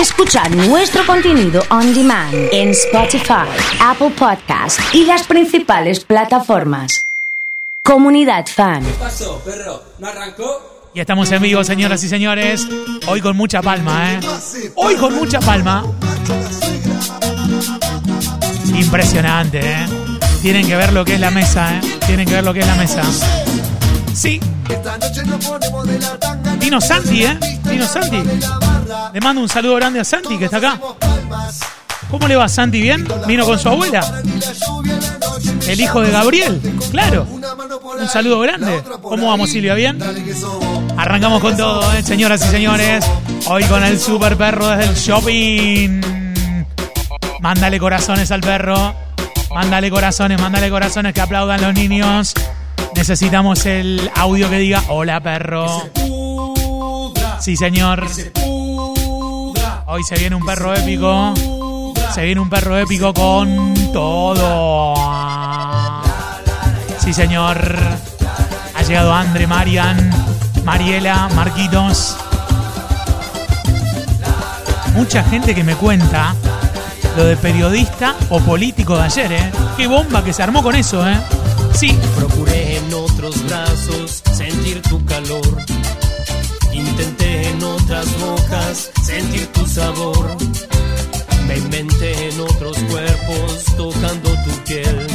Escucha nuestro contenido on demand en Spotify, Apple Podcast y las principales plataformas. Comunidad Fan. ¿Qué pasó, perro? ¿No arrancó? Y estamos en vivo, señoras y señores. Hoy con mucha palma, ¿eh? Hoy con mucha palma. Impresionante, ¿eh? Tienen que ver lo que es la mesa, ¿eh? Tienen que ver lo que es la mesa. Sí. Vino Santi, ¿eh? Vino Santi. Le mando un saludo grande a Santi, que está acá. ¿Cómo le va Santi? ¿Bien? Vino con su abuela. El hijo de Gabriel, claro. Un saludo grande. ¿Cómo vamos, Silvia? ¿Bien? Arrancamos con todo, ¿eh? señoras y señores. Hoy con el super perro desde el shopping. Mándale corazones al perro. Mándale corazones, mándale corazones que aplaudan los niños. Necesitamos el audio que diga hola perro. Sí, señor. Hoy se viene un perro épico. Se viene un perro épico con todo. Sí, señor. Ha llegado Andre, Marian, Mariela, Marquitos. Mucha gente que me cuenta lo de periodista o político de ayer, ¿eh? Qué bomba que se armó con eso, ¿eh? Sí. Procuré otros brazos sentir tu calor. Intenté en otras bocas sentir tu sabor. Me inventé en otros cuerpos tocando tu piel.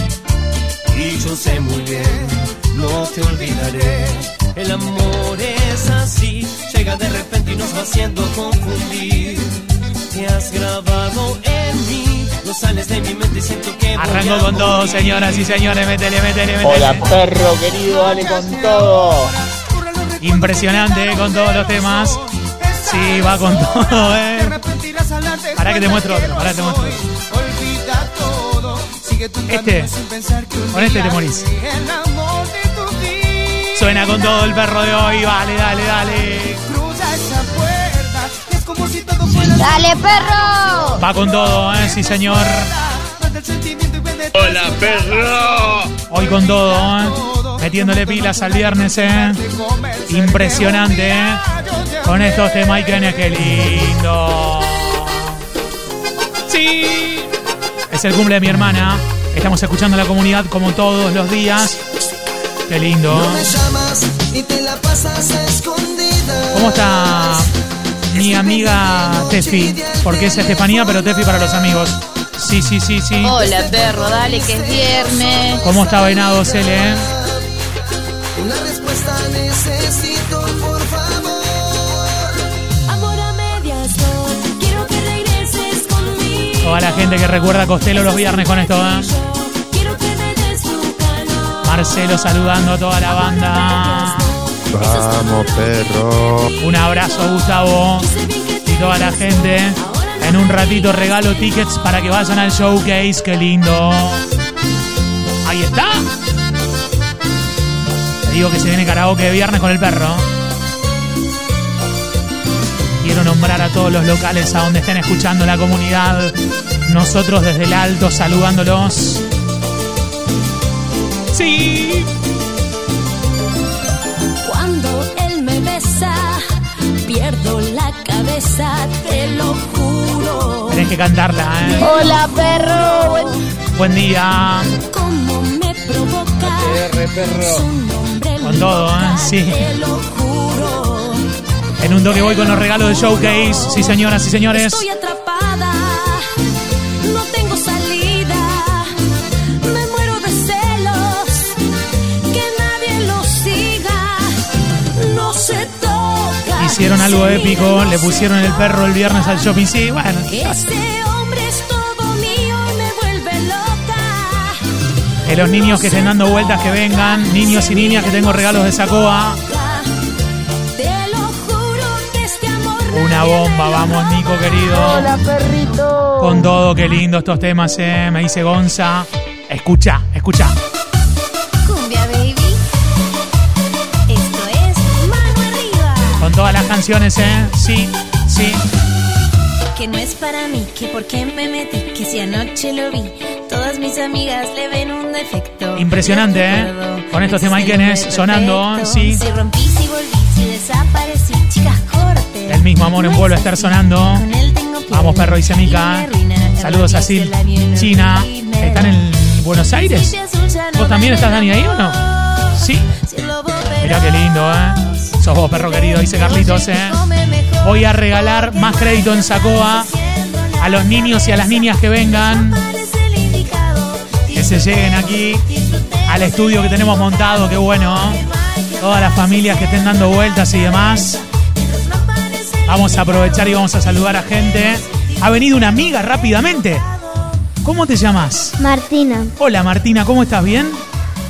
Y yo sé muy bien, no te olvidaré. El amor es así, llega de repente y nos va haciendo confundir. Te has grabado en mí, no sales de mi mente y siento que. voy Arranco con todo, morir. señoras y señores. Métele, métele, métele. Hola perro querido, dale con todo. Impresionante, ¿eh? Con todos los temas. Sí, va con todo, ¿eh? Pará que te muestro otro, pará que te muestro otro. Este, con este te morís. Suena con todo el perro de hoy, vale, dale, dale. ¡Dale, perro! Va con todo, ¿eh? Sí, señor. Hola perro. Hoy con todo, ¿eh? Metiéndole pilas al viernes, ¿eh? Impresionante, ¿eh? Con estos temas, y qué lindo. Sí. Es el cumple de mi hermana. Estamos escuchando a la comunidad como todos los días. Qué lindo. ¿Cómo está mi amiga Tefi? Porque es Estefanía, pero Tefi para los amigos. Sí, sí, sí, sí. Hola, perro, dale, que es viernes. ¿Cómo está Venado Cele, eh? Amor a medias quiero que regreses conmigo. Toda la gente que recuerda a Costello los viernes con esto, ¿eh? Marcelo saludando a toda la banda. Vamos perro. Un abrazo, Gustavo. Y toda la gente. En un ratito regalo tickets para que vayan al showcase. Qué lindo. Ahí está. Te digo que se viene karaoke de viernes con el perro. Quiero nombrar a todos los locales a donde estén escuchando la comunidad. Nosotros desde el alto saludándolos. Sí. Besa, pierdo la cabeza, te lo juro. Tenés que cantarla, ¿eh? Hola, perro. Buen- Buen día. Como me provoca. Nombre Con todo, ¿eh? Sí. Te lo juro. En un toque voy con los regalos de showcase. Sí, señoras y señores. Estoy Hicieron algo épico. Le pusieron el perro el viernes al shopping. Sí, bueno. Ese hombre es todo mío y me vuelve loca. Que los niños que estén dando vueltas que vengan. Niños y niñas que tengo regalos de Sacoa. Te lo juro que este amor Una bomba, vamos, Nico querido. Hola, perrito. Con todo, qué lindo estos temas, eh. Me dice Gonza. Escucha, escucha. Con todas las canciones, eh. Sí, sí. Que no es para mí, que por qué me metí, que si anoche lo vi, todas mis amigas le ven un defecto. Impresionante, ¿eh? Con estos que temas hombre sonando, sí. Si rompí, si volví, si desaparecí, chicas corte. El mismo amor en vuelve a estar sonando. Con él tengo Vamos, perro, dice Mica. Saludos a Sil. China. ¿Están en Buenos Aires? ¿Vos también estás, Dani, ahí o no? Sí. Mirá qué lindo, ¿eh? Sos vos, perro querido, dice Carlitos, ¿eh? Voy a regalar más crédito en Sacoa a los niños y a las niñas que vengan, que se lleguen aquí al estudio que tenemos montado, qué bueno. Todas las familias que estén dando vueltas y demás. Vamos a aprovechar y vamos a saludar a gente. Ha venido una amiga rápidamente. ¿Cómo te llamas? Martina. Hola Martina, ¿cómo estás? ¿Bien?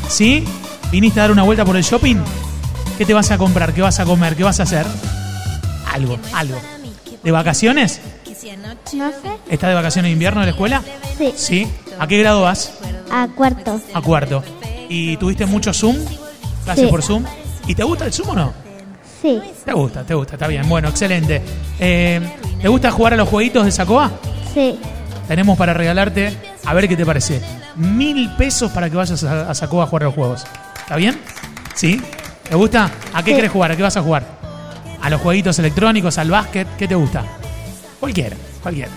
¿Sí? ¿Viniste a dar una vuelta por el shopping? ¿Qué te vas a comprar? ¿Qué vas a comer? ¿Qué vas a hacer? Algo, algo. ¿De vacaciones? No sé. ¿Estás de vacaciones de invierno en la escuela? Sí. ¿Sí? ¿A qué grado vas? A cuarto. A cuarto. ¿Y tuviste mucho Zoom? ¿Clases Sí. por Zoom? ¿Y te gusta el Zoom o no? Sí. Te gusta, te gusta, está bien. Bueno, excelente. Eh, ¿Te gusta jugar a los jueguitos de Sacoa? Sí. Tenemos para regalarte, a ver qué te parece. Mil pesos para que vayas a, a Sacoa a jugar a los juegos. ¿Está bien? ¿Sí? ¿Te gusta? ¿A qué Sí. quieres jugar? ¿A qué vas a jugar? ¿A los jueguitos electrónicos? ¿Al básquet? ¿Qué te gusta? Cualquiera, cualquiera.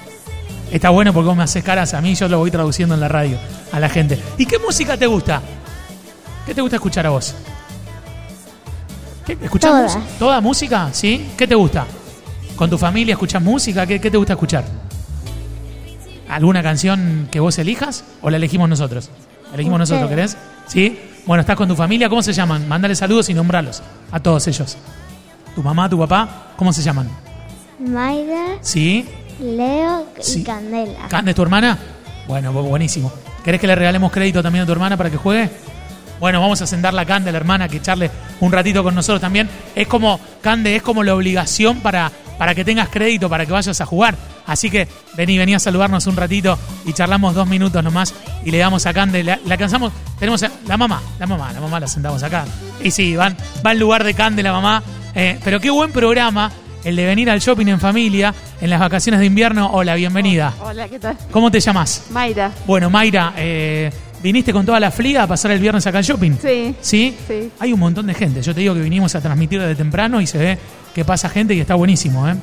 Está bueno porque vos me haces caras a mí, yo lo voy traduciendo en la radio a la gente. ¿Y qué música te gusta? ¿Qué te gusta escuchar a vos? ¿Qué? ¿Escuchás Todas. mus- ¿Toda música? ¿Sí? ¿Qué te gusta? ¿Con tu familia escuchás música? ¿Qué, qué te gusta escuchar? ¿Alguna canción que vos elijas o la elegimos nosotros? ¿Elegimos Ustedes. nosotros, querés? ¿Sí? Bueno, ¿estás con tu familia? ¿Cómo se llaman? Mándale saludos y nombralos a todos ellos. ¿Tu mamá, tu papá? ¿Cómo se llaman? Mayra, ¿Sí? Leo y Sí. Candela. ¿Cande tu hermana? Bueno, bu- buenísimo. ¿Querés que le regalemos crédito también a tu hermana para que juegue? Bueno, vamos a sentar la Cande, la hermana, que echarle un ratito con nosotros también. Es como, Cande, es como la obligación para, para que tengas crédito, para que vayas a jugar. Así que vení, vení a saludarnos un ratito y charlamos dos minutos nomás y le damos a Cande. La, la cansamos, tenemos a- la mamá, la mamá, la mamá la sentamos acá. Y sí, van, va al lugar de Cande la mamá. Eh, pero qué buen programa el de venir al shopping en familia en las vacaciones de invierno. Hola, bienvenida. Hola, ¿qué tal? ¿Cómo te llamas? Mayra. Bueno, Mayra, eh, ¿viniste con toda la fliga a pasar el viernes acá al shopping? Sí. ¿Sí? Sí. Hay un montón de gente. Yo te digo que vinimos a transmitir desde temprano y se ve que pasa gente y está buenísimo, ¿eh?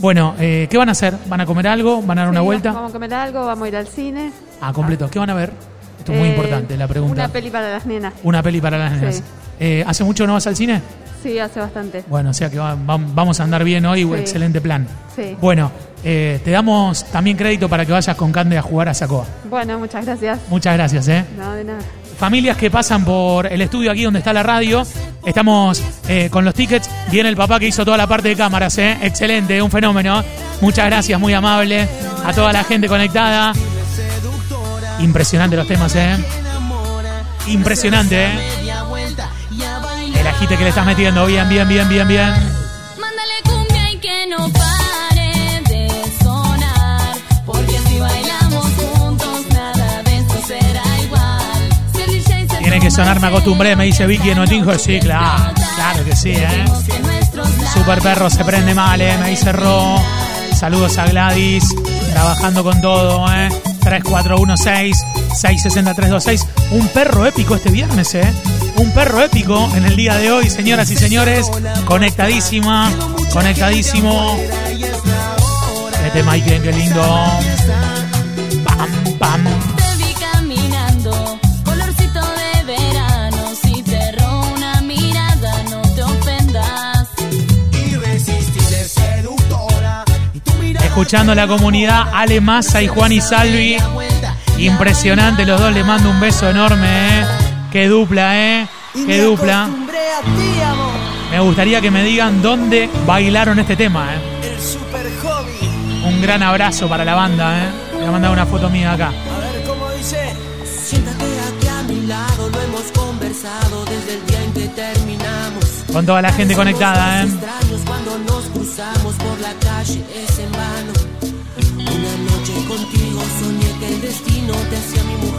Bueno, eh, ¿qué van a hacer? ¿Van a comer algo? ¿Van a dar una Sí, vuelta? Vamos a comer algo, vamos a ir al cine. Ah, completo. ¿Qué van a ver? Esto es muy Eh, importante, la pregunta. Una peli para las nenas. Una peli para las nenas. Sí. Eh, ¿Hace mucho no vas al cine? Sí, hace bastante. Bueno, o sea que va- va- vamos a andar bien hoy. Sí. Excelente plan. Sí. Bueno, eh, te damos también crédito para que vayas con Cande a jugar a Sacoa. Bueno, muchas gracias. Muchas gracias, ¿eh? No, de nada. Familias que pasan por el estudio aquí donde está la radio. Estamos eh, con los tickets. Viene el papá que hizo toda la parte de cámaras, ¿eh? Excelente, un fenómeno. Muchas gracias, muy amable. A toda la gente conectada. Impresionante los temas, ¿eh? Impresionante, ¿eh? El agite que le estás metiendo. Bien, bien, bien, bien, bien. Que sonar, me acostumbré, me dice Vicky en Otinjo. Sí, claro, claro que sí, ¿eh? Super perro se prende mal, eh, me dice Ro. Saludos a Gladys, trabajando con todo, eh. 3416-660-326. Un perro épico este viernes, eh. Un perro épico en el día de hoy, señoras y señores. Conectadísima, conectadísimo. Este Mike, qué lindo. Pam, pam. Escuchando la comunidad, Ale Massa y Juan y Salvi. Impresionante, los dos le mando un beso enorme, ¿eh? Qué dupla, ¿eh? Qué dupla. Me gustaría que me digan dónde bailaron este tema, ¿eh? Un gran abrazo para la banda, ¿eh? Le voy a mandar una foto mía acá. Siéntate aquí a mi lado, lo hemos conversado desde el día en que terminamos. Con toda la gente conectada, ¿eh? Extraños cuando nos cruzamos por la calle, es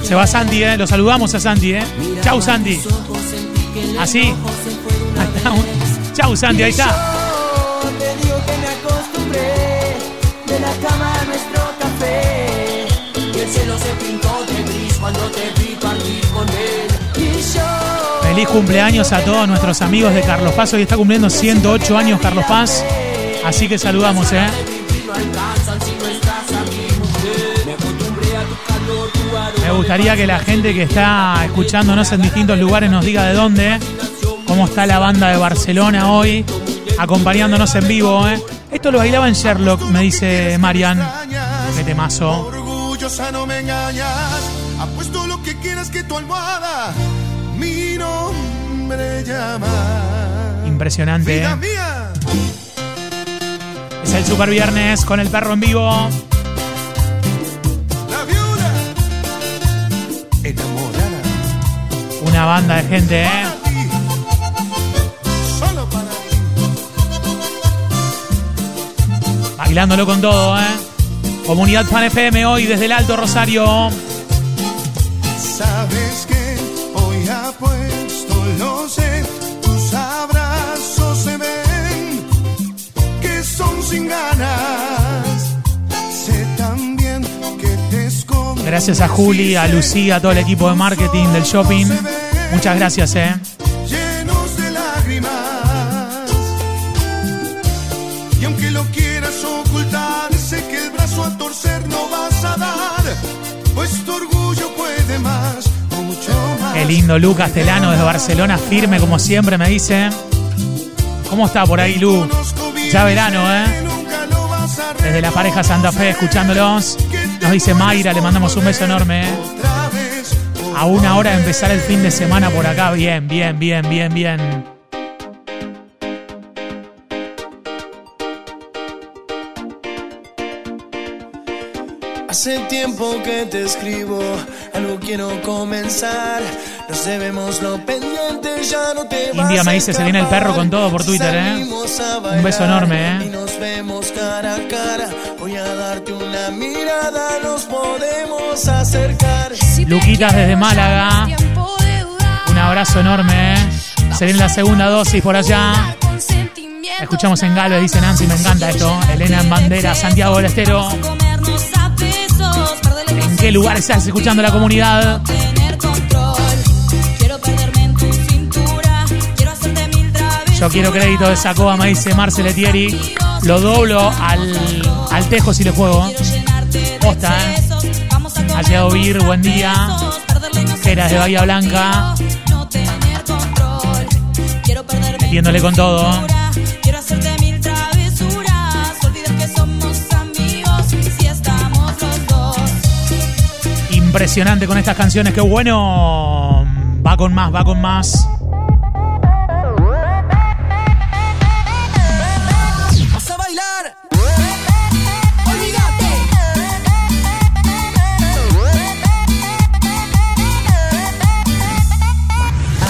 Se va Santi, ¿eh? Lo saludamos a Santi, ¿eh? Chau, el Así. Chau, Santi, ahí está. Feliz cumpleaños a todos nuestros amigos de Carlos Paz. Hoy está cumpliendo 108 años Carlos Paz. Así que saludamos, ¿eh? Gustaría que la gente que está escuchándonos en distintos lugares nos diga de dónde, cómo está la banda de Barcelona hoy, acompañándonos en vivo. ¿eh? Esto lo bailaba en Sherlock, me dice Marian. Qué temazo. Orgullosa no me engañas. Apuesto lo que quieras que tu almohada mi nombre llama. Impresionante. ¿eh? Es el Super Viernes con el perro en vivo. Una banda de gente, ¿eh? Bailándolo con todo, ¿eh? Comunidad Fan FM hoy desde el Alto Rosario. Sabes que hoy apuesto, lo sé. Tus abrazos se ven que son sin ganas. Sé también que te escondes. Gracias a Juli, a Lucía, a todo el equipo de marketing del shopping. Muchas gracias, ¿eh? llenos de lágrimas. Y aunque lo quieras ocultar, sé que el brazo a torcer no vas a dar, pues tu orgullo puede más, mucho más. Qué lindo Lu Castellano desde Barcelona, firme como siempre, me dice. ¿Cómo está por ahí, Lu? Ya verano, ¿eh? Desde la pareja Santa Fe, escuchándolos. Nos dice Mayra, le mandamos un beso enorme. ¿eh? A una hora de empezar el fin de semana por acá. Bien, bien, bien, bien, bien. Hace tiempo que te escribo, algo quiero comenzar. Nos debemos lo pendiente, ya no te vas India me dice, se viene el perro con todo por Twitter, ¿eh? A Un beso bailar enorme, Y ¿eh? nos vemos cara a cara. Voy a darte una mirada, nos podemos acercar. Luquitas desde Málaga. Un abrazo enorme, ¿eh? Se viene la segunda dosis por allá. Escuchamos en Galo, dice Nancy, me encanta esto. Elena en Bandera, Santiago del Estero. ¿En qué lugar estás escuchando la comunidad? Yo quiero crédito de Sacoa, me dice Marceletieri. Lo doblo al, al tejo si le juego. Posta, ¿eh? Ha Vir, buen día. Geras de Bahía Blanca. Metiéndole con todo. Impresionante con estas canciones, qué bueno. Va con más, va con más. Vas a bailar. Olvídate.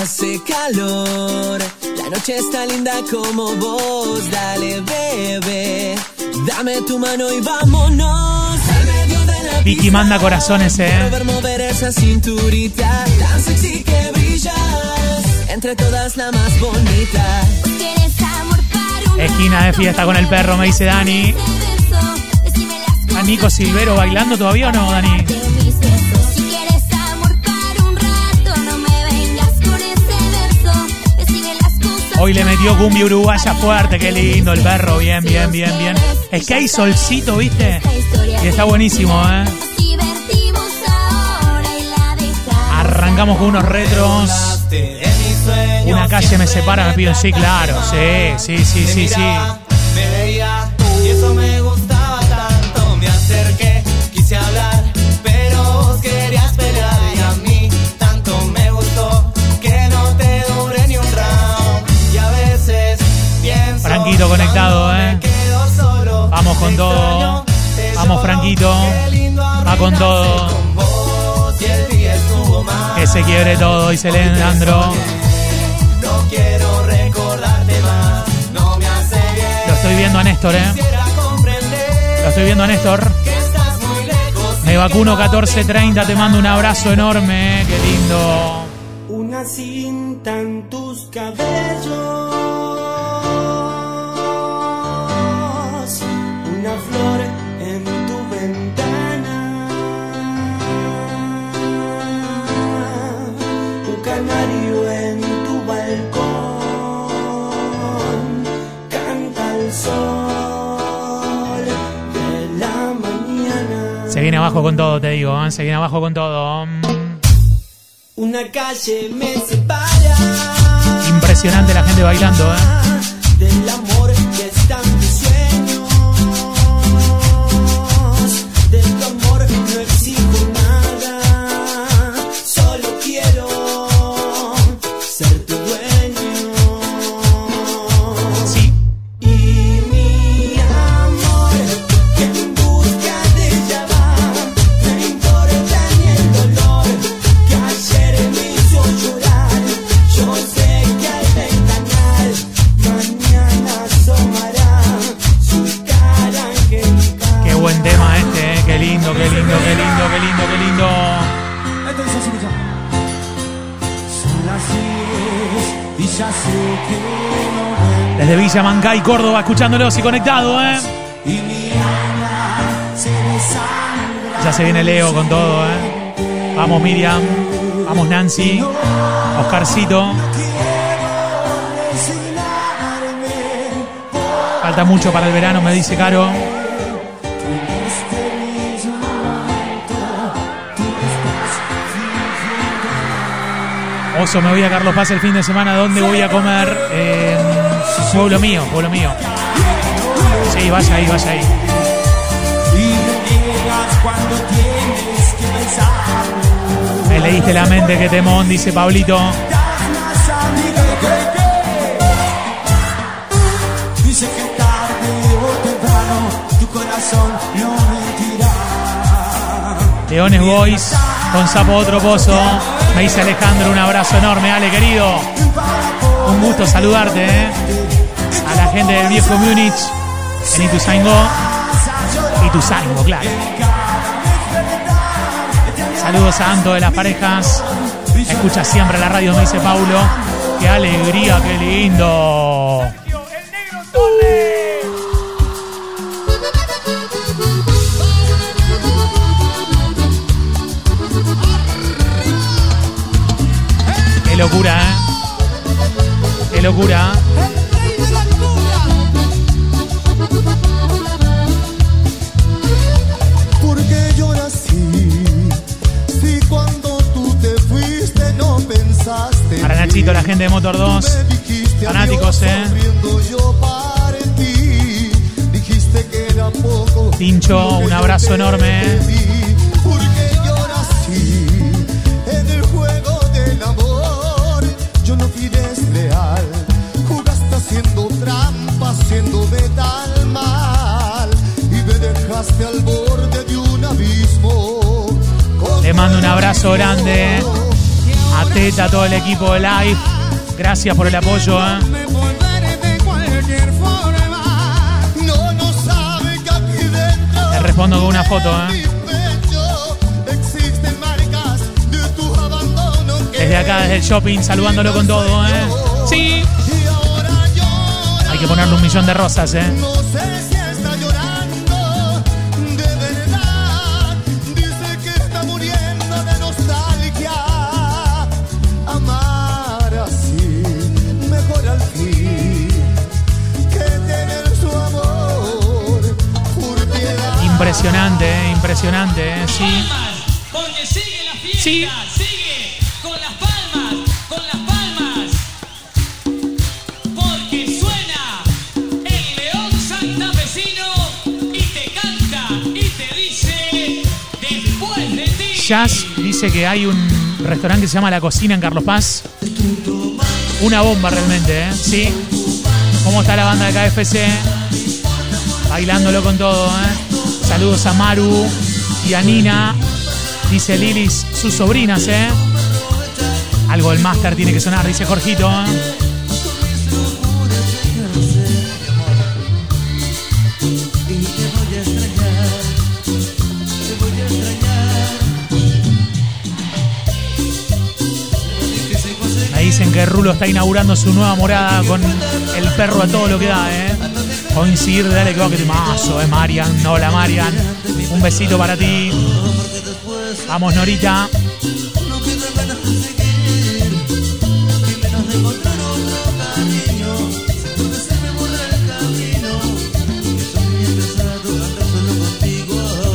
Hace calor, la noche está linda como vos. Dale, bebé, dame tu mano y vámonos. Vicky manda corazones, Quiero eh. ver mover esa cinturita tan sexy que brillas. Entre todas la más bonita. Tienes amor para un Esquina de fiesta con el perro, me dice Dani. ¿A Nico Silvero bailando todavía o no, Dani? Hoy le metió cumbia uruguaya fuerte, qué lindo el perro, bien, bien, bien, bien. Es que hay solcito, ¿viste? Y está buenísimo, ¿eh? Arrancamos con unos retros. Una calle me separa, me piden, sí, claro, sí, sí, sí, sí, sí. Me veía y eso me gustaba tanto. Me acerqué, quise hablar, pero vos querías pelear. Y a mí tanto me gustó que no te dure ni un round. Y a veces pienso. Franquito conectado, ¿eh? Vamos con todo. Vamos, Franquito. Va con todo. Que se quiebre todo, dice Leandro. No quiero recordarte más. No me hace bien. Lo estoy viendo a Néstor, ¿eh? Lo estoy viendo a Néstor. Me vacuno 1430, te mando un abrazo enorme, ¿eh? qué lindo. Una cinta en tus cabellos, abajo con todo, te digo, ¿eh? se viene abajo con todo. Una calle me separa Impresionante la gente bailando, ¿eh? Desde Villa Mancay, Córdoba, escuchándolos y conectado, ¿eh? Ya se viene Leo con todo, ¿eh? Vamos Miriam, vamos Nancy, Oscarcito. Falta mucho para el verano, me dice Caro. Oso, me voy a Carlos Paz el fin de semana. ¿Dónde voy a comer? Eh, pueblo mío, pueblo mío. Sí, vaya ahí, vaya ahí. Me leíste la mente, que temón, dice Pablito. Das más amiga que que. Dice que tarde o temprano tu corazón no mentirá. Leones Boys, con Sapo otro pozo. Me dice Alejandro, un abrazo enorme, Ale querido. Un gusto saludarte, ¿eh? Gente del viejo Múnich, en Ituzaingó. Ituzaingó, claro. Saludos a Anto de las parejas. Escucha siempre la radio, me dice Paulo. Qué alegría, qué lindo. Qué locura, ¿eh? Qué locura. Nachito, la gente de Motor 2. Fanáticos, ¿eh? Tincho, un abrazo enorme. ¿eh? Le mando un abrazo grande a Teta, todo el equipo de Live. Gracias por el apoyo. ¿eh? Le respondo con una foto. ¿eh? Desde acá, desde el shopping, saludándolo con todo. ¿eh? Sí. Hay que ponerle un millón de rosas. ¿eh? Impresionante, ¿eh? impresionante. ¿eh? Sí. Porque sigue la fiesta, Sí. sigue con las palmas, con las palmas. Porque suena el león santafesino y te canta y te dice después de ti. Jazz dice que hay un restaurante que se llama La Cocina en Carlos Paz. Una bomba realmente, ¿eh? Sí. ¿Cómo está la banda de KFC? Bailándolo con todo, ¿eh? Saludos a Maru y a Nina. Dice Lilis, sus sobrinas, ¿eh? Algo del máster tiene que sonar, dice Jorgito. ¿eh? Me dicen que Rulo está inaugurando su nueva morada con el perro a todo lo que da, ¿eh? Coincidir, dale que te mazo, ¿eh? Marian, hola Marian. Un besito para ti. Vamos, Norita.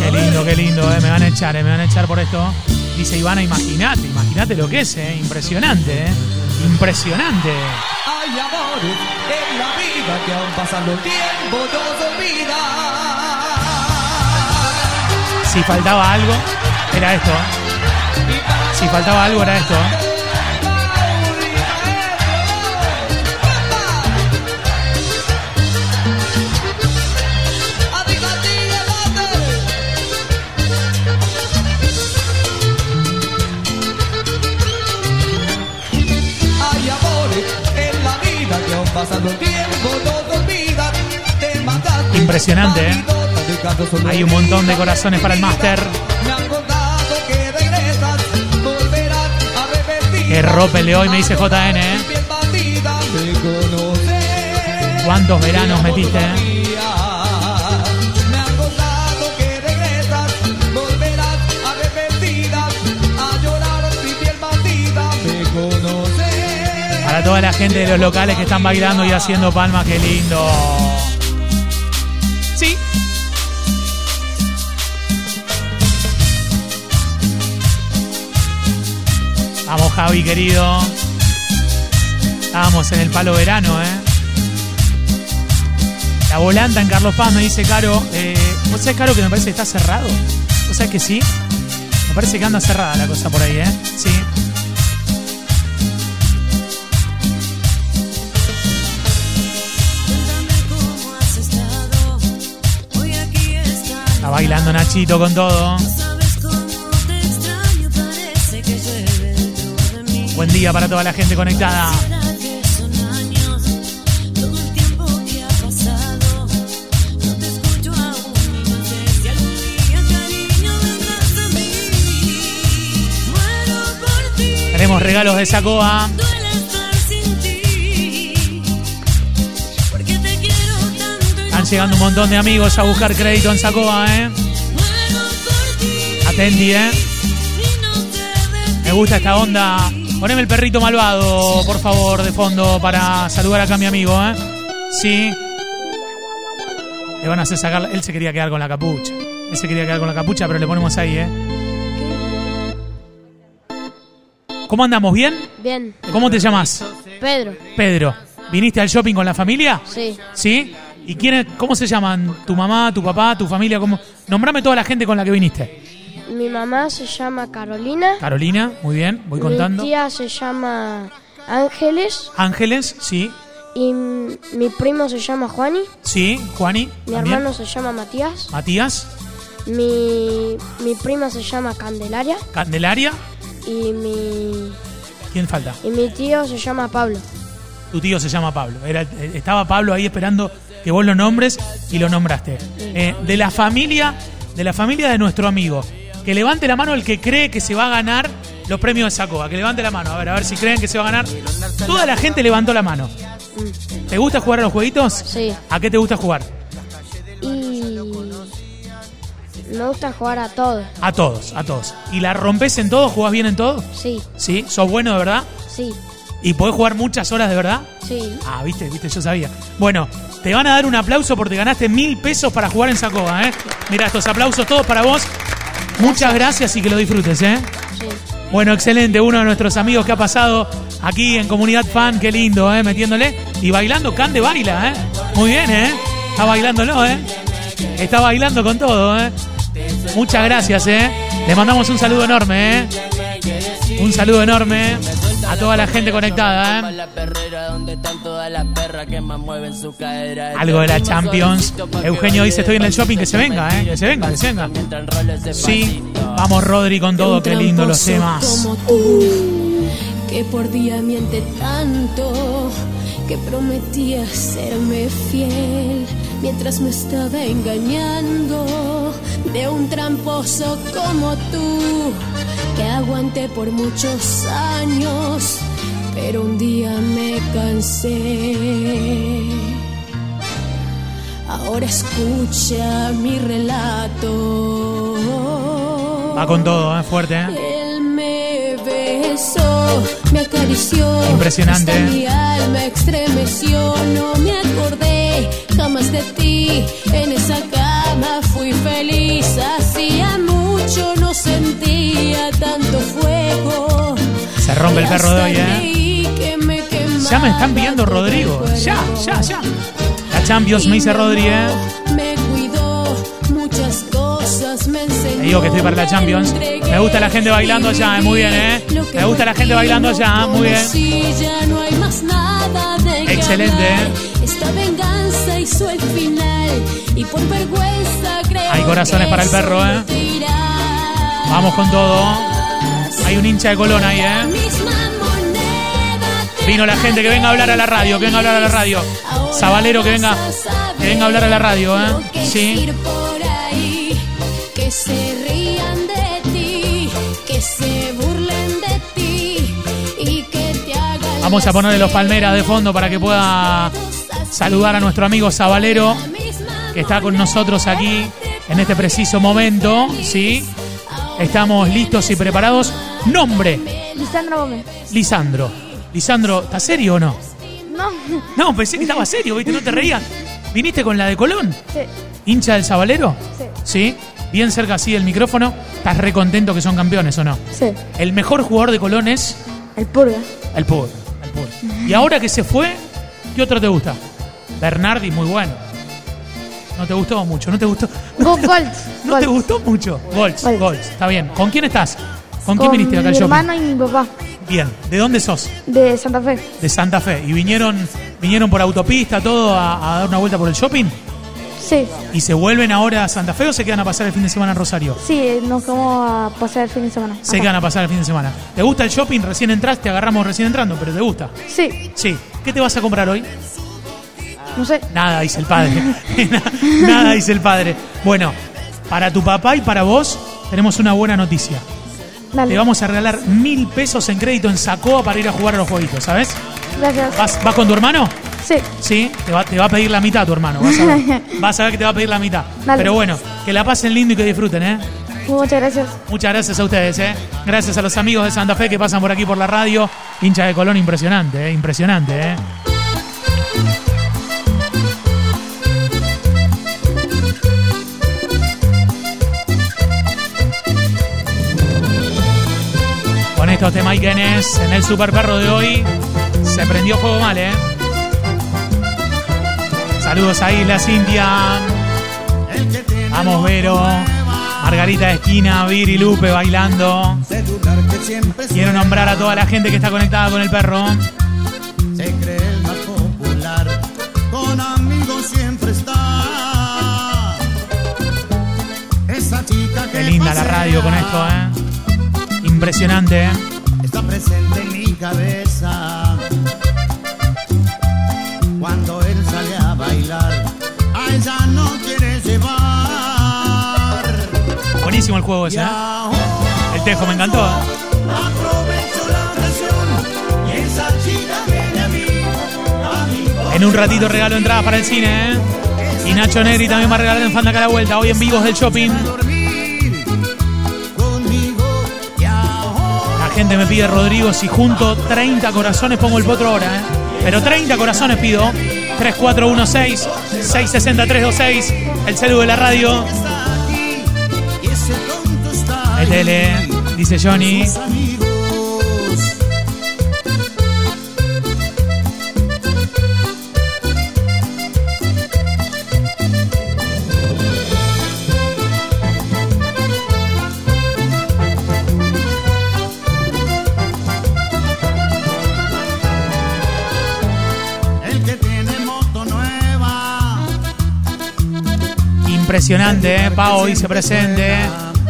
Qué lindo, qué lindo, eh. Me van a echar, eh. Me van a echar por esto. Dice Ivana, imagínate, imagínate lo que es, eh. Impresionante, eh. Impresionante. Hay amores que aún pasando el tiempo nos olvida. Si faltaba algo, era esto. eh. Si faltaba algo, era esto. eh. Hay amores en la vida que aún pasando el tiempo Impresionante, ¿eh? Hay un montón de corazones para el máster. Que rópele hoy, me dice JN, ¿eh? ¿Cuántos veranos metiste, eh? Para toda la gente de los locales que están bailando y haciendo palmas, qué lindo. Sí. Vamos, Javi, querido. Estábamos en el palo verano, ¿eh? La volanta en Carlos Paz me dice Caro. Eh, ¿Vos sabés, Caro, que me parece que está cerrado? ¿Vos sabés que sí? Me parece que anda cerrada la cosa por ahí, ¿eh? Sí. Bailando Nachito con todo. Buen día para toda la gente conectada. Tenemos regalos de Sacoa. Están llegando un montón de amigos a buscar crédito en Sacoa, ¿eh? Atendi, ¿eh? Me gusta esta onda. Poneme el perrito malvado, por favor, de fondo, para saludar acá a mi amigo, ¿eh? Sí. Le van a hacer sacar. Él se quería quedar con la capucha. Él se quería quedar con la capucha, pero le ponemos ahí, ¿eh? ¿Cómo andamos? ¿Bien? Bien. ¿Cómo te llamas? Pedro. Pedro. ¿Viniste al shopping con la familia? Sí. ¿Sí? ¿Y quiénes, cómo se llaman? ¿Tu mamá, tu papá, tu familia? ¿Cómo? Nombrame toda la gente con la que viniste. Mi mamá se llama Carolina. Carolina, muy bien, voy contando. Mi tía se llama Ángeles. Ángeles, sí. Y mi primo se llama Juani. Sí, Juani. Mi también. hermano se llama Matías. Matías, Mi, mi prima se llama Candelaria. Candelaria. Y mi, ¿Quién falta? y mi tío se llama Pablo. Tu tío se llama Pablo. Era, estaba Pablo ahí esperando que vos lo nombres y lo nombraste. Eh, de la familia, de la familia de nuestro amigo. Que levante la mano el que cree que se va a ganar los premios de Sacoa. Que levante la mano. A ver, a ver si creen que se va a ganar. Toda la gente levantó la mano. ¿Te gusta jugar a los jueguitos? Sí. ¿A qué te gusta jugar? Y me gusta jugar a todo. A todos, a todos. ¿Y la rompes en todo? ¿Jugás bien en todo? Sí, ¿Sí? ¿Sos bueno de verdad? sí, ¿Y podés jugar muchas horas de verdad? sí. Ah, viste, viste, yo sabía. Bueno, te van a dar un aplauso porque ganaste mil pesos para jugar en Sacoa, ¿eh? Mira, estos aplausos todos para vos. Muchas gracias y que lo disfrutes, ¿eh? Sí. Bueno, excelente. Uno de nuestros amigos que ha pasado aquí en Comunidad Fan, qué lindo, ¿eh? Metiéndole. Y bailando, Cande baila, ¿eh? Muy bien, ¿eh? Está bailándolo, ¿eh? Está bailando con todo, ¿eh? Muchas gracias, ¿eh? Le mandamos un saludo enorme, ¿eh? Un saludo enorme a toda la gente conectada, ¿eh? Algo de la Champions. Eugenio dice, estoy en el shopping, que se venga, ¿eh? Que se venga, que se venga. Sí, vamos Rodri con todo, qué lindo los temas. Que por día miente tanto, que prometía serme fiel mientras me estaba engañando de un tramposo como tú, que aguanté por muchos años, pero un día me cansé. Ahora escucha mi relato. Va con todo, ¿eh? Fuerte, ¿eh? Él me besó, me acarició. Impresionante, Hasta ¿eh? mi alma estremeció. No me acordé jamás de ti. En esa cama fui feliz. Hacía rompe el perro de hoy, ¿eh? Ya me están pidiendo Rodrigo. Ya, ya, ya. La Champions me dice Rodri, ¿eh? Me cuidó, muchas cosas me enseñó. Te digo que estoy para la Champions. Me gusta la gente bailando allá, ¿eh? muy bien, ¿eh? Me gusta la gente bailando allá, muy bien. Excelente, ¿eh? Esta venganza hizo el final y por vergüenza creo Hay corazones que para el perro, ¿eh? Vamos con todo. Hay un hincha de Colón ahí, ¿eh? Vino la gente que venga a hablar a la radio, que venga a hablar a la radio. Zabalero que venga, que venga a hablar a la radio, ¿eh? Sí. ir por ahí, que se rían de ti, que se burlen de ti y que te hagan Vamos a ponerle los palmeras de fondo para que pueda saludar a nuestro amigo Zabalero, que está con nosotros aquí en este preciso momento, ¿sí? Estamos listos y preparados. Nombre, Lisandro Gómez. Lisandro. Lisandro, ¿estás serio o no? No. No, pensé que estaba serio, ¿viste? No te reías. ¿Viniste con la de Colón? Sí. ¿Hincha del Zabalero? Sí. ¿Sí? Bien cerca así del micrófono. ¿Estás recontento que son campeones o no? Sí. El mejor jugador de Colón es El Purga. el Pur. El Pur. Y ahora que se fue, ¿qué otro te gusta? Bernardi, muy bueno. No te gustó mucho, no te gustó. Go Gold. No te gustó mucho. Golds, Golds. Está bien. ¿Con quién estás? ¿Con quién viniste acá al mi shopping? hermano y mi papá. Bien. ¿De dónde sos? De Santa Fe. De Santa Fe. ¿Y vinieron, vinieron por autopista, todo, a, a dar una vuelta por el shopping? Sí. ¿Y se vuelven ahora a Santa Fe o se quedan a pasar el fin de semana en Rosario? Sí, nos vamos a pasar el fin de semana. Se quedan a pasar el fin de semana. ¿Te gusta el shopping? Recién entraste, te agarramos recién entrando, pero ¿te gusta? Sí. Sí. ¿Qué te vas a comprar hoy? No sé. Nada, dice el padre. Nada, dice el padre. Bueno, para tu papá y para vos tenemos una buena noticia. Dale. Te vamos a regalar mil pesos en crédito en Sacoa para ir a jugar a los jueguitos, ¿sabes? Gracias. ¿Vas, vas con tu hermano? Sí. Sí, te va, te va a pedir la mitad tu hermano. Vas a, ver. Vas a ver que te va a pedir la mitad. Dale. Pero bueno, que la pasen lindo y que disfruten, ¿eh? Muchas gracias. Muchas gracias a ustedes, ¿eh? Gracias a los amigos de Santa Fe que pasan por aquí por la radio. Hincha de Colón, impresionante, ¿eh? Impresionante, ¿eh? Estos de Mike Enes en el Super Perro de hoy se prendió fuego mal, ¿eh? Saludos a Isla Cintia. Vamos, Vero. Margarita de Esquina, Viri Lupe bailando. Quiero nombrar a toda la gente que está conectada con el perro. Se cree el más popular, con amigos siempre está. Esa chica que Qué linda la radio con esto, ¿eh? Impresionante, ¿eh? está presente en mi cabeza. Cuando él sale a bailar, a ella no quiere llevar. Buenísimo el juego ese, ¿eh? El tejo me encantó. Aprovecho la ocasión y esa chica viene a mí. A En un ratito regalo entradas para el cine, ¿eh? Y Nacho Negri también va a regalar en Fanda acá a la vuelta. Hoy en Vivos del Shopping. Gente me pide, Rodrigo, si junto 30 corazones pongo el potro ahora, ¿eh? Pero 30 corazones pido. 3416-660-326. El celu de la radio. tonto está Métele, dice Johnny. Impresionante, ¿eh? Pau dice presente.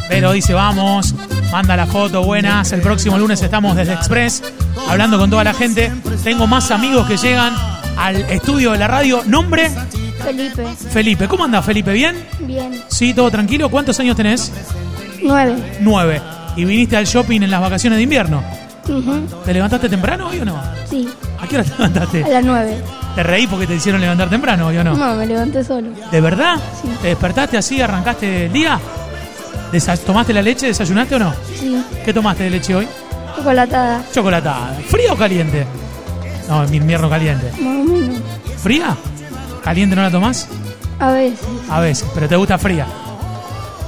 Pero dice vamos. Manda la foto, buenas. El próximo lunes estamos desde Express hablando con toda la gente. Tengo más amigos que llegan al estudio de la radio. Nombre, Felipe. Felipe. ¿Cómo anda Felipe? ¿Bien? Bien. Sí, todo tranquilo. ¿Cuántos años tenés? Nueve. Nueve. ¿Y viniste al shopping en las vacaciones de invierno? ¿Te levantaste temprano hoy o no? Sí. ¿A qué hora te levantaste? A las nueve. ¿Te reí porque te hicieron levantar temprano hoy o no? No, me levanté solo. ¿De verdad? ¿Te despertaste así, arrancaste el día? Desa- ¿Tomaste la leche, desayunaste o no? Sí. ¿Qué tomaste de leche hoy? Chocolatada. Chocolatada. ¿Fría o caliente? No, en invierno caliente. Más o menos. ¿Fría? ¿Caliente no la tomás? A veces. A veces, pero te gusta fría.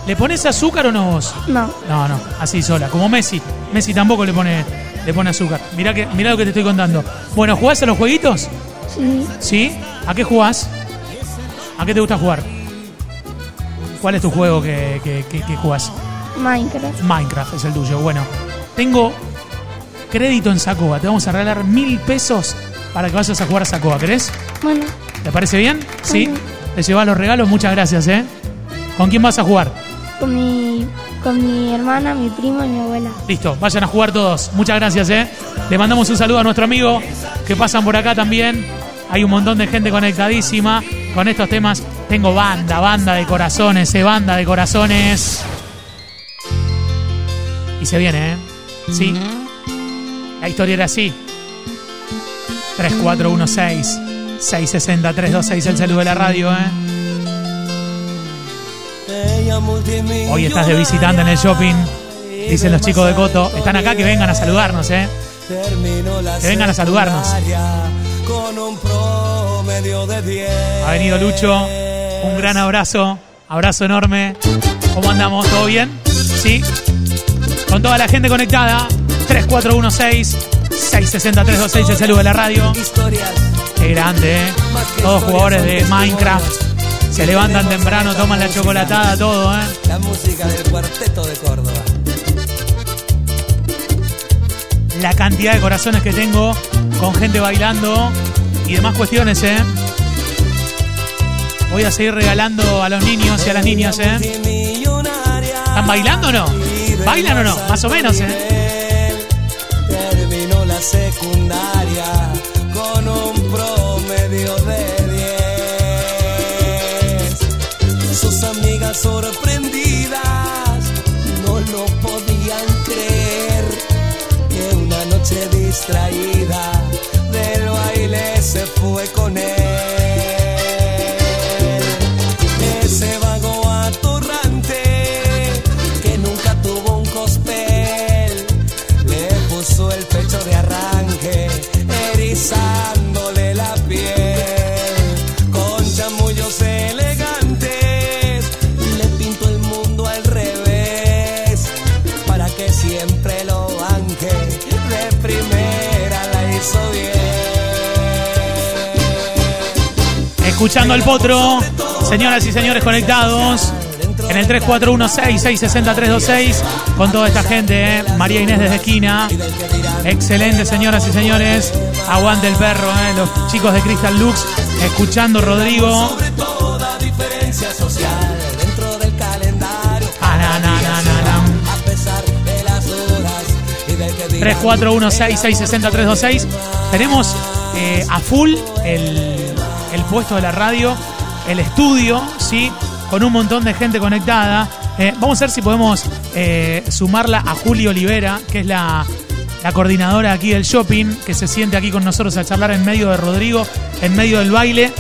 ¿Le pones azúcar o no vos? No. No, no, así sola. Como Messi. Messi tampoco le pone, Le pone azúcar. Mirá, que, mirá lo que te estoy contando. Bueno, ¿jugás a los jueguitos? Sí. ¿Sí? ¿A qué jugás? ¿A qué te gusta jugar? ¿Cuál es tu juego que, que, que- que jugás? Minecraft. Minecraft es el tuyo. Bueno, tengo crédito en Sacoa. Te vamos a regalar mil pesos para que vayas a jugar a Sacoa. ¿Querés? Bueno, ¿Te parece bien? Sí. Te llevas los regalos. Muchas gracias, ¿eh? ¿Con quién vas a jugar? con mi, con mi hermana, mi primo y mi abuela. Listo, vayan a jugar todos. Muchas gracias, ¿eh? Le mandamos un saludo a nuestro amigo que pasan por acá también. Hay un montón de gente conectadísima con estos temas. Tengo banda, banda de corazones, eh, banda de corazones. Y se viene, ¿eh? Sí. La historia era así. 3416 660 326 el saludo de la radio, ¿eh? Hoy estás de visitante en el shopping. Dicen los chicos de Coto. Están acá que vengan a saludarnos, ¿eh? Que vengan a saludarnos. Con un promedio de 10. Ha venido Lucho. Un gran abrazo. Abrazo enorme. ¿Cómo andamos? ¿Todo bien? ¿Sí? Con toda la gente conectada. 3416-660-326 el saludo de la radio. Qué grande, ¿eh? Todos jugadores de Minecraft. Se levantan temprano, toman la chocolatada, todo, ¿eh? La música del cuarteto de Córdoba. La cantidad de corazones que tengo con gente bailando y demás cuestiones, ¿eh? Voy a seguir regalando a los niños y a las niñas, ¿eh? ¿Están bailando o no? ¿Bailan o no? Más o menos, ¿eh? Terminó la secundaria distraída del baile se fue con él. Ese vago atorrante que nunca tuvo un cospel le puso el pecho de arranque, erizándole la piel. Con chamullos elegantes, le pintó el mundo al revés, para que siempre Escuchando al potro, señoras y señores conectados en el 3416-660-326 con toda esta gente, ¿eh? María Inés desde esquina. Excelente, señoras y señores. Aguante el perro, ¿eh? los chicos de Crystal Lux. Escuchando Rodrigo. Ah, na, na, na, na, na. A pesar de las dudas y del que dirán 3416-660-326. Tenemos eh, a full el, puesto de la radio, el estudio, ¿sí? Con un montón de gente conectada. Eh, vamos a ver si podemos eh, sumarla a Juli Olivera, que es la, la coordinadora aquí del shopping, que se siente aquí con nosotros a charlar en medio de Rodrigo, en medio del baile.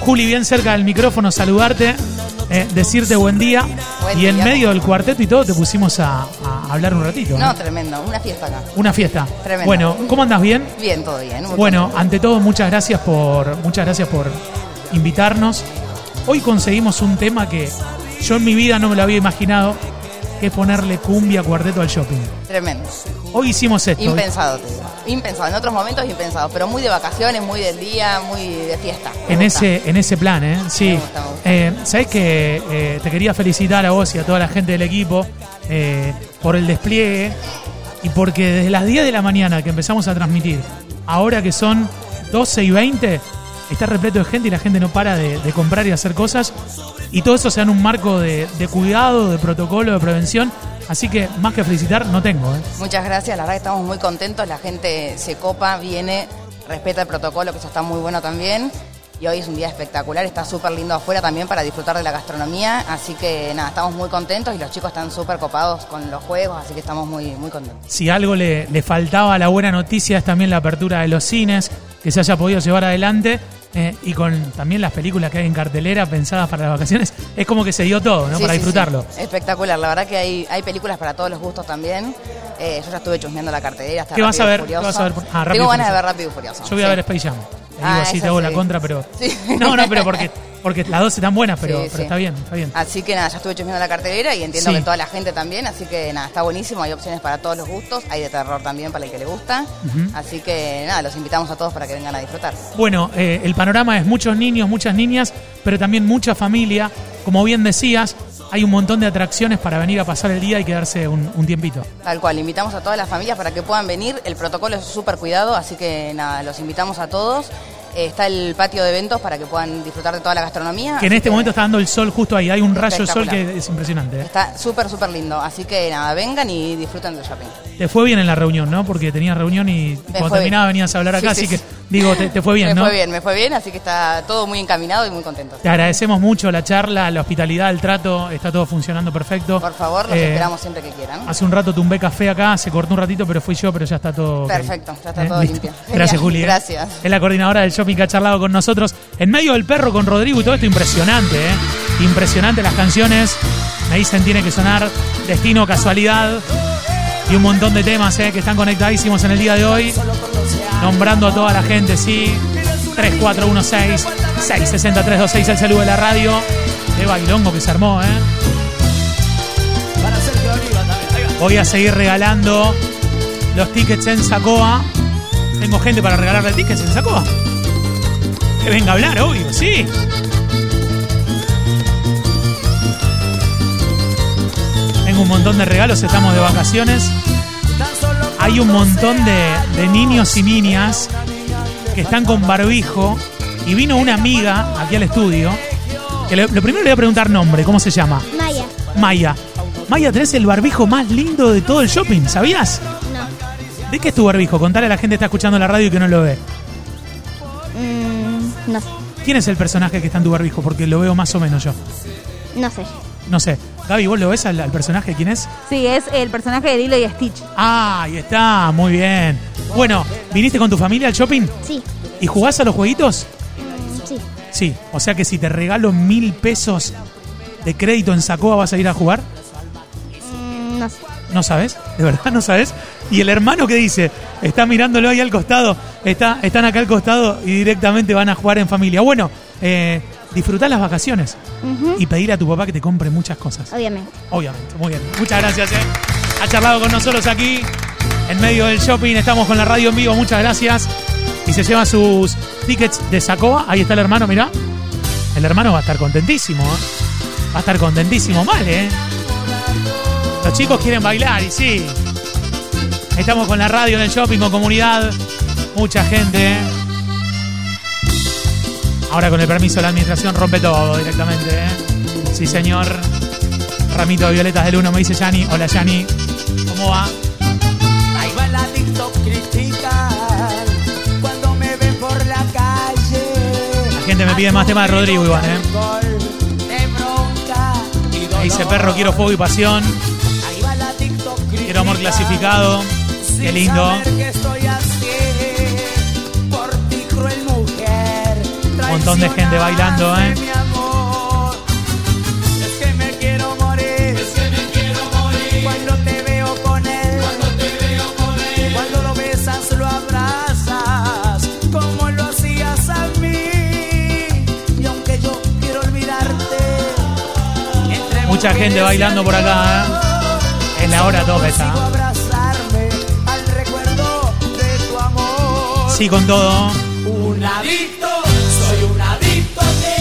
Juli, bien cerca del micrófono, saludarte, eh, decirte buen día. Buen y en medio del cuarteto y todo te pusimos a, a hablar un ratito. No, tremendo, una fiesta acá. Una fiesta. Tremendo. Bueno, ¿cómo andas bien? Bien, todo bien. Bueno, ante todo, muchas gracias por muchas gracias por invitarnos. Hoy conseguimos un tema que yo en mi vida no me lo había imaginado, que es ponerle cumbia cuarteto al shopping. Tremendo. Hoy hicimos esto. Impensado, te digo. Impensado. En otros momentos impensado, pero muy de vacaciones, muy del día, muy de fiesta. Me En gusta. ese, en ese plan, ¿eh? Sí. Eh, Sabes que eh, te quería felicitar a vos y a toda la gente del equipo eh, por el despliegue y porque desde las 10 de la mañana que empezamos a transmitir, ahora que son 12 y 20, está repleto de gente y la gente no para de, de comprar y hacer cosas. Y todo eso se da en un marco de, de cuidado, de protocolo, de prevención. Así que más que felicitar, no tengo. ¿eh? Muchas gracias, la verdad que estamos muy contentos, la gente se copa, viene, respeta el protocolo, que eso está muy bueno también. Y hoy es un día espectacular, está súper lindo afuera también para disfrutar de la gastronomía, así que nada, estamos muy contentos y los chicos están súper copados con los juegos, así que estamos muy, muy contentos. Si algo le, le faltaba a la buena noticia es también la apertura de los cines, que se haya podido llevar adelante. Eh, y con también las películas que hay en cartelera pensadas para las vacaciones, es como que se dio todo, ¿no? Sí, para sí, disfrutarlo. sí. Espectacular, la verdad que hay, hay películas para todos los gustos también. Eh, yo ya estuve chusmeando la cartelera. Está ¿Qué vas a ver? ¿Qué vas a ver? Ah, Rápido Tengo ganas de ver Rápido y Furioso. Yo voy a sí. ver Space Jam. Te digo Ah, así, te hago la sí. contra, pero. Sí. No, no, pero porque, Porque las dos están buenas, pero, Sí, pero sí. está bien, está bien. Así que nada, ya estuve chusmeando la cartelera y entiendo Sí. que toda la gente también, así que nada, está buenísimo, hay opciones para todos los gustos, hay de terror también para el que le gusta, así que nada, los invitamos a todos para que vengan a disfrutar. Bueno, eh, el panorama es muchos niños, muchas niñas, pero también mucha familia. Como bien decías, hay un montón de atracciones para venir a pasar el día y quedarse un, un tiempito. Tal cual, invitamos a todas las familias para que puedan venir, el protocolo es súper cuidado, así que nada, los invitamos a todos. Eh, está el patio de eventos para que puedan disfrutar de toda la gastronomía. Que en este momento está dando el sol justo ahí. Hay un rayo de sol que es impresionante. ¿eh? Está súper, súper lindo, así que nada, vengan y disfruten del shopping. Te fue bien en la reunión, ¿no? Porque tenías reunión y cuando terminaba venías a hablar acá, Sí, sí, así sí. que digo, te, te fue bien, me ¿no? fue bien, me fue bien, así que está todo muy encaminado y muy contento. Te agradecemos mucho la charla, la hospitalidad, el trato, está todo funcionando perfecto. Por favor, los Eh, esperamos siempre que quieran. Hace un rato tumbé café acá, se cortó un ratito, pero fui yo, pero ya está todo. Perfecto, ya está Eh, todo listo. limpio. Gracias, Juli. Gracias. Es la coordinadora del shopping que ha charlado con nosotros. En medio del perro con Rodrigo y todo esto, impresionante, ¿eh? Impresionante las canciones. Me dicen tiene que sonar Destino, Casualidad. Y un montón de temas ¿eh? que están conectadísimos en el día de hoy. Nombrando a toda la gente, sí. 3416-660-326, el saludo de la radio. Qué bailongo que se armó, ¿eh? Voy a seguir regalando los tickets en Sacoa. Tengo gente para regalarle tickets en Sacoa. Que venga a hablar, obvio, sí. Tengo un montón de regalos, estamos de vacaciones. Hay un montón de, de niños y niñas que están con barbijo. Y vino una amiga aquí al estudio. Que le- lo primero le voy a preguntar nombre, ¿cómo se llama? Maya. Maya. Maya, tenés el barbijo más lindo de todo el shopping, ¿sabías? No. ¿De qué es tu barbijo? Contale a la gente que está escuchando la radio y que no lo ve. No sé. ¿Quién es el personaje que está en tu barbijo? Porque lo veo más o menos yo. No sé. No sé. Gaby, ¿vos lo ves al, al personaje? ¿Quién es? Sí, es el personaje de Lilo y Stitch. Ah, ahí está, muy bien. Bueno, ¿viniste con tu familia al shopping? Sí. ¿Y jugás a los jueguitos? Mm, sí. Sí. O sea que si te regalo mil pesos de crédito en Sacoa, ¿vas a ir a jugar? Mm, no sé. ¿No sabes? ¿De verdad no sabes? Y el hermano que dice, está mirándolo ahí al costado, está, están acá al costado y directamente van a jugar en familia. Bueno, eh, disfrutá las vacaciones y pedir a tu papá que te compre muchas cosas. Obviamente. Obviamente, muy bien. Muchas gracias, eh. Ha charlado con nosotros aquí en medio del shopping. Estamos con la radio en vivo, muchas gracias. Y se lleva sus tickets de Sacoa. Ahí está el hermano, mirá. El hermano va a estar contentísimo, ¿eh? Va a estar contentísimo mal, ¿eh? Los chicos quieren bailar y sí. Estamos con la radio en el shopping, con comunidad. Mucha gente. ¿eh? Ahora con el permiso de la administración rompe todo directamente. ¿eh? Sí, señor. Ramito de violetas del 1 me dice Yani. Hola Yani. ¿Cómo va? Ahí va la TikTok criticar cuando me ven por la calle. La gente me pide más temas de Rodrigo igual, ¿eh? Me dice perro, quiero fuego y pasión. Amor clasificado. Qué lindo. saber que estoy así por ti cruel mujer. Un montón de gente bailando, ¿eh? Mi amor, es que me quiero morir. Es que me quiero morir. Cuando te veo con él. Cuando te veo con él. Cuando lo besas, lo abrazas. Como lo hacías a mí. Y aunque yo quiero olvidarte. entre Mucha gente bailando por acá, ¿eh? En la hora toca consigo esta. abrazarme al recuerdo de tu amor. Sí, con todo. Un adicto, soy un adicto a ti.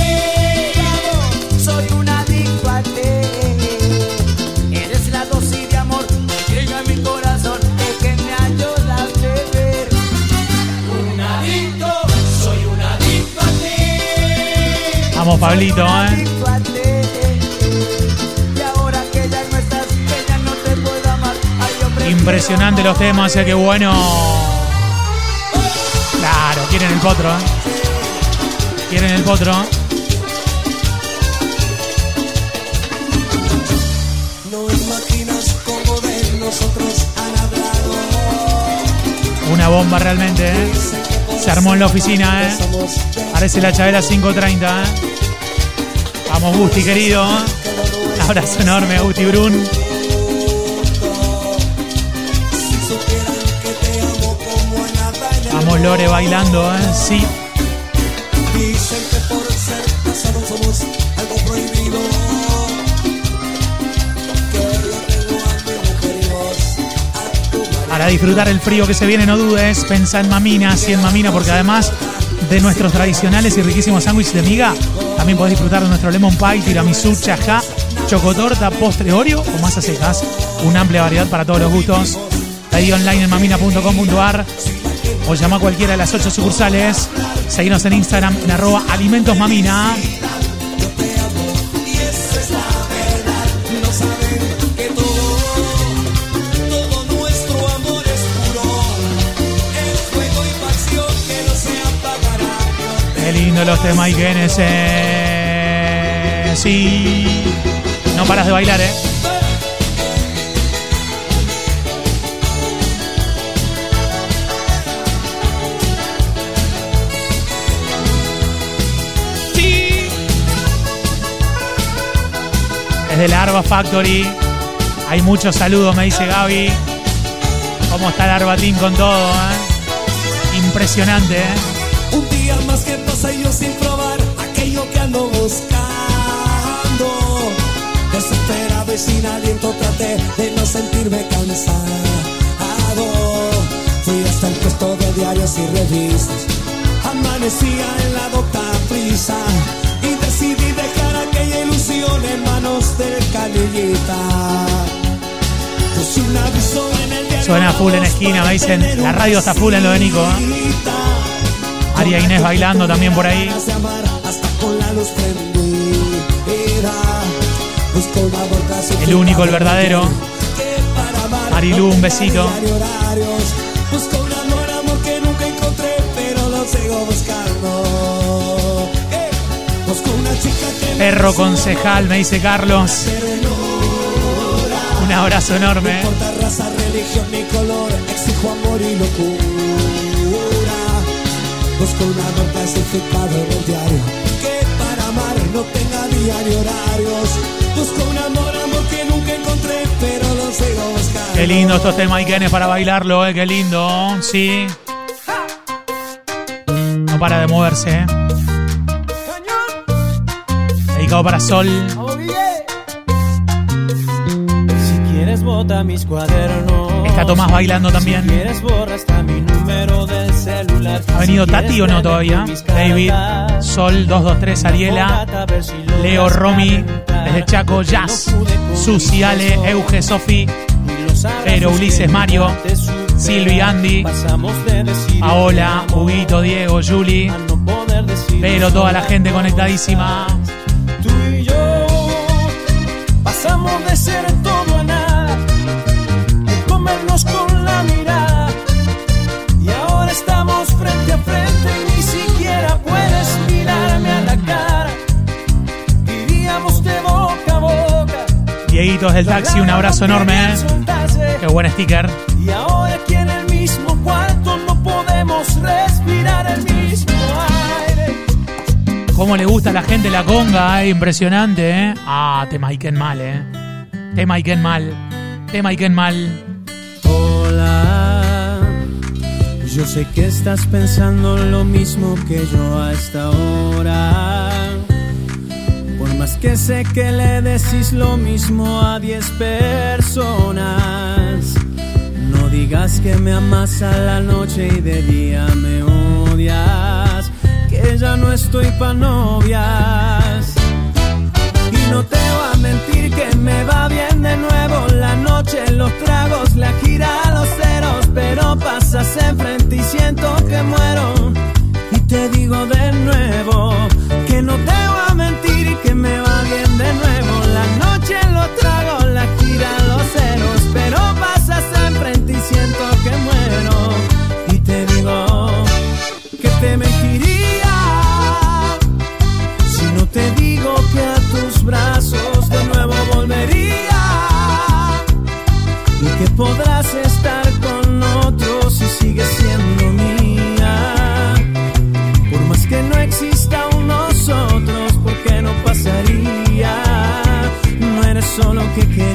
Soy un adicto a ti. Eres la dosis de amor que llega a mi corazón y que me ayuda a beber. Un adicto, soy un adicto a ti. Vamos, Pablito, ¿eh? Impresionante los temas, ¿eh? Qué bueno. Claro, quieren el potro, ¿eh? Quieren el potro. No imaginas cómo de nosotros han hablado. Una bomba realmente, ¿eh? Se armó en la oficina, ¿eh? Parece la Chabela 530, ¿eh? Vamos, Gusti, querido. ¿eh? Un abrazo enorme, Gusti Brun. Bailando, ¿eh? sí. Por ser somos algo prohibido. Para disfrutar el frío que se viene, no dudes, pensá en mamina, sí en mamina, porque además de nuestros tradicionales y riquísimos sándwiches de miga, también podés disfrutar de nuestro lemon pie, tiramisú, chajá, chocotorta, postre Oreo o más secas. Una amplia variedad para todos los gustos. Ahí online en mamina.com.ar o llama a cualquiera de las ocho sucursales. Seguinos en Instagram arroba alimentosmamina. Qué lindo los temas y Sí. No paras de bailar, ¿eh? Desde la Arba Factory. Hay muchos saludos, me dice Gaby. ¿Cómo está el Arbatín con todo, eh? Impresionante, ¿eh? Un día más que pasa yo sin probar aquello que ando buscando. Desesperado y sin aliento traté de no sentirme cansado. Fui hasta el puesto de diarios y revistas. Amanecía en la docta prisa aquella ilusión en manos del canillita. Suena full en esquina, me dicen. La radio está full en lo de Nico. ¿eh? María Inés bailando también por ahí. El único, el verdadero. Marilu, un besito. Perro concejal, me dice Carlos. Un abrazo enorme. No raza, religión ni color, exijo amor y locura. Busco un amor clasificado en el diario, que para amar no tenga diario horarios. Busco un amor, amor que nunca encontré, pero lo sigo buscando. Qué lindo estos temas y para bailarlo, eh, qué lindo. Sí. No para de moverse, eh. Dedicado para Sol. Si quieres bota mis cuadernos. Está Tomás bailando también. Si quieres borra hasta mi número del celular. ¿Ha venido Si Tati o no todavía? David, Sol 223, Ariela, Leo, Romy, desde Chaco, Jazz, Susi, Ale, Euge, Sofi, Pero, Ulises, Mario. Silvi, Andy, Paola, Huguito, Diego, Juli, pero toda la gente conectadísima. Pasamos de ser todo a nada, de comernos con la mirada. Y ahora estamos frente a frente y ni siquiera puedes mirarme a la cara. Iríamos de boca a boca. Dieguitos del taxi, un abrazo enorme, eh. Qué buen sticker. Y ahora ¿Cómo le gusta a la gente la conga? eh? Impresionante, ¿eh? Ah, te maiquen mal, ¿eh? Te maiquen mal. Te maiquen mal. Hola, yo sé que estás pensando lo mismo que yo a esta hora. Por más que sé que le decís lo mismo a 10 personas. No digas que me amas a la noche y de día me odias. Ya no estoy pa' novias. Y no te voy a mentir que me va bien de nuevo la noche, los tragos, la gira, los ceros, pero pasas enfrente y siento que muero. Y te digo de nuevo que no te voy a mentir que me va bien de nuevo la noche, los solo que querías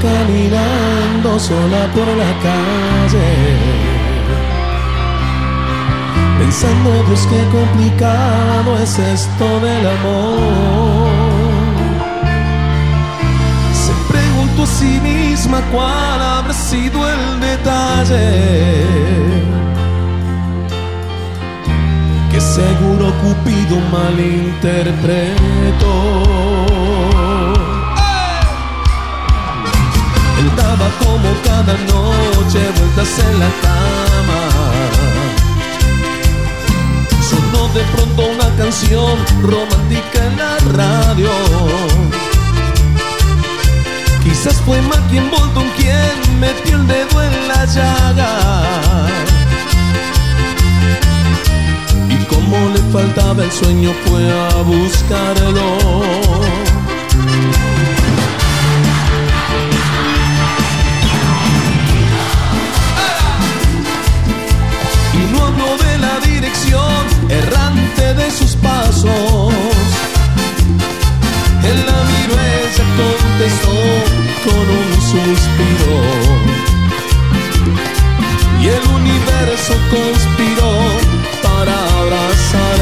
caminando sola por la calle. Pensando Dios qué complicado es esto del amor. Se preguntó a sí misma cuál habrá sido el detalle. Que seguro Cupido malinterpretó. como cada noche vueltas en la cama. Sonó de pronto una canción romántica en la radio. Quizás fue Mackie Bolton quien metió el dedo en la llaga. Y como le faltaba el sueño fue a buscarlo. errante de sus pasos. el la viruencia contestó con un suspiro. Y el universo conspiró para abrazar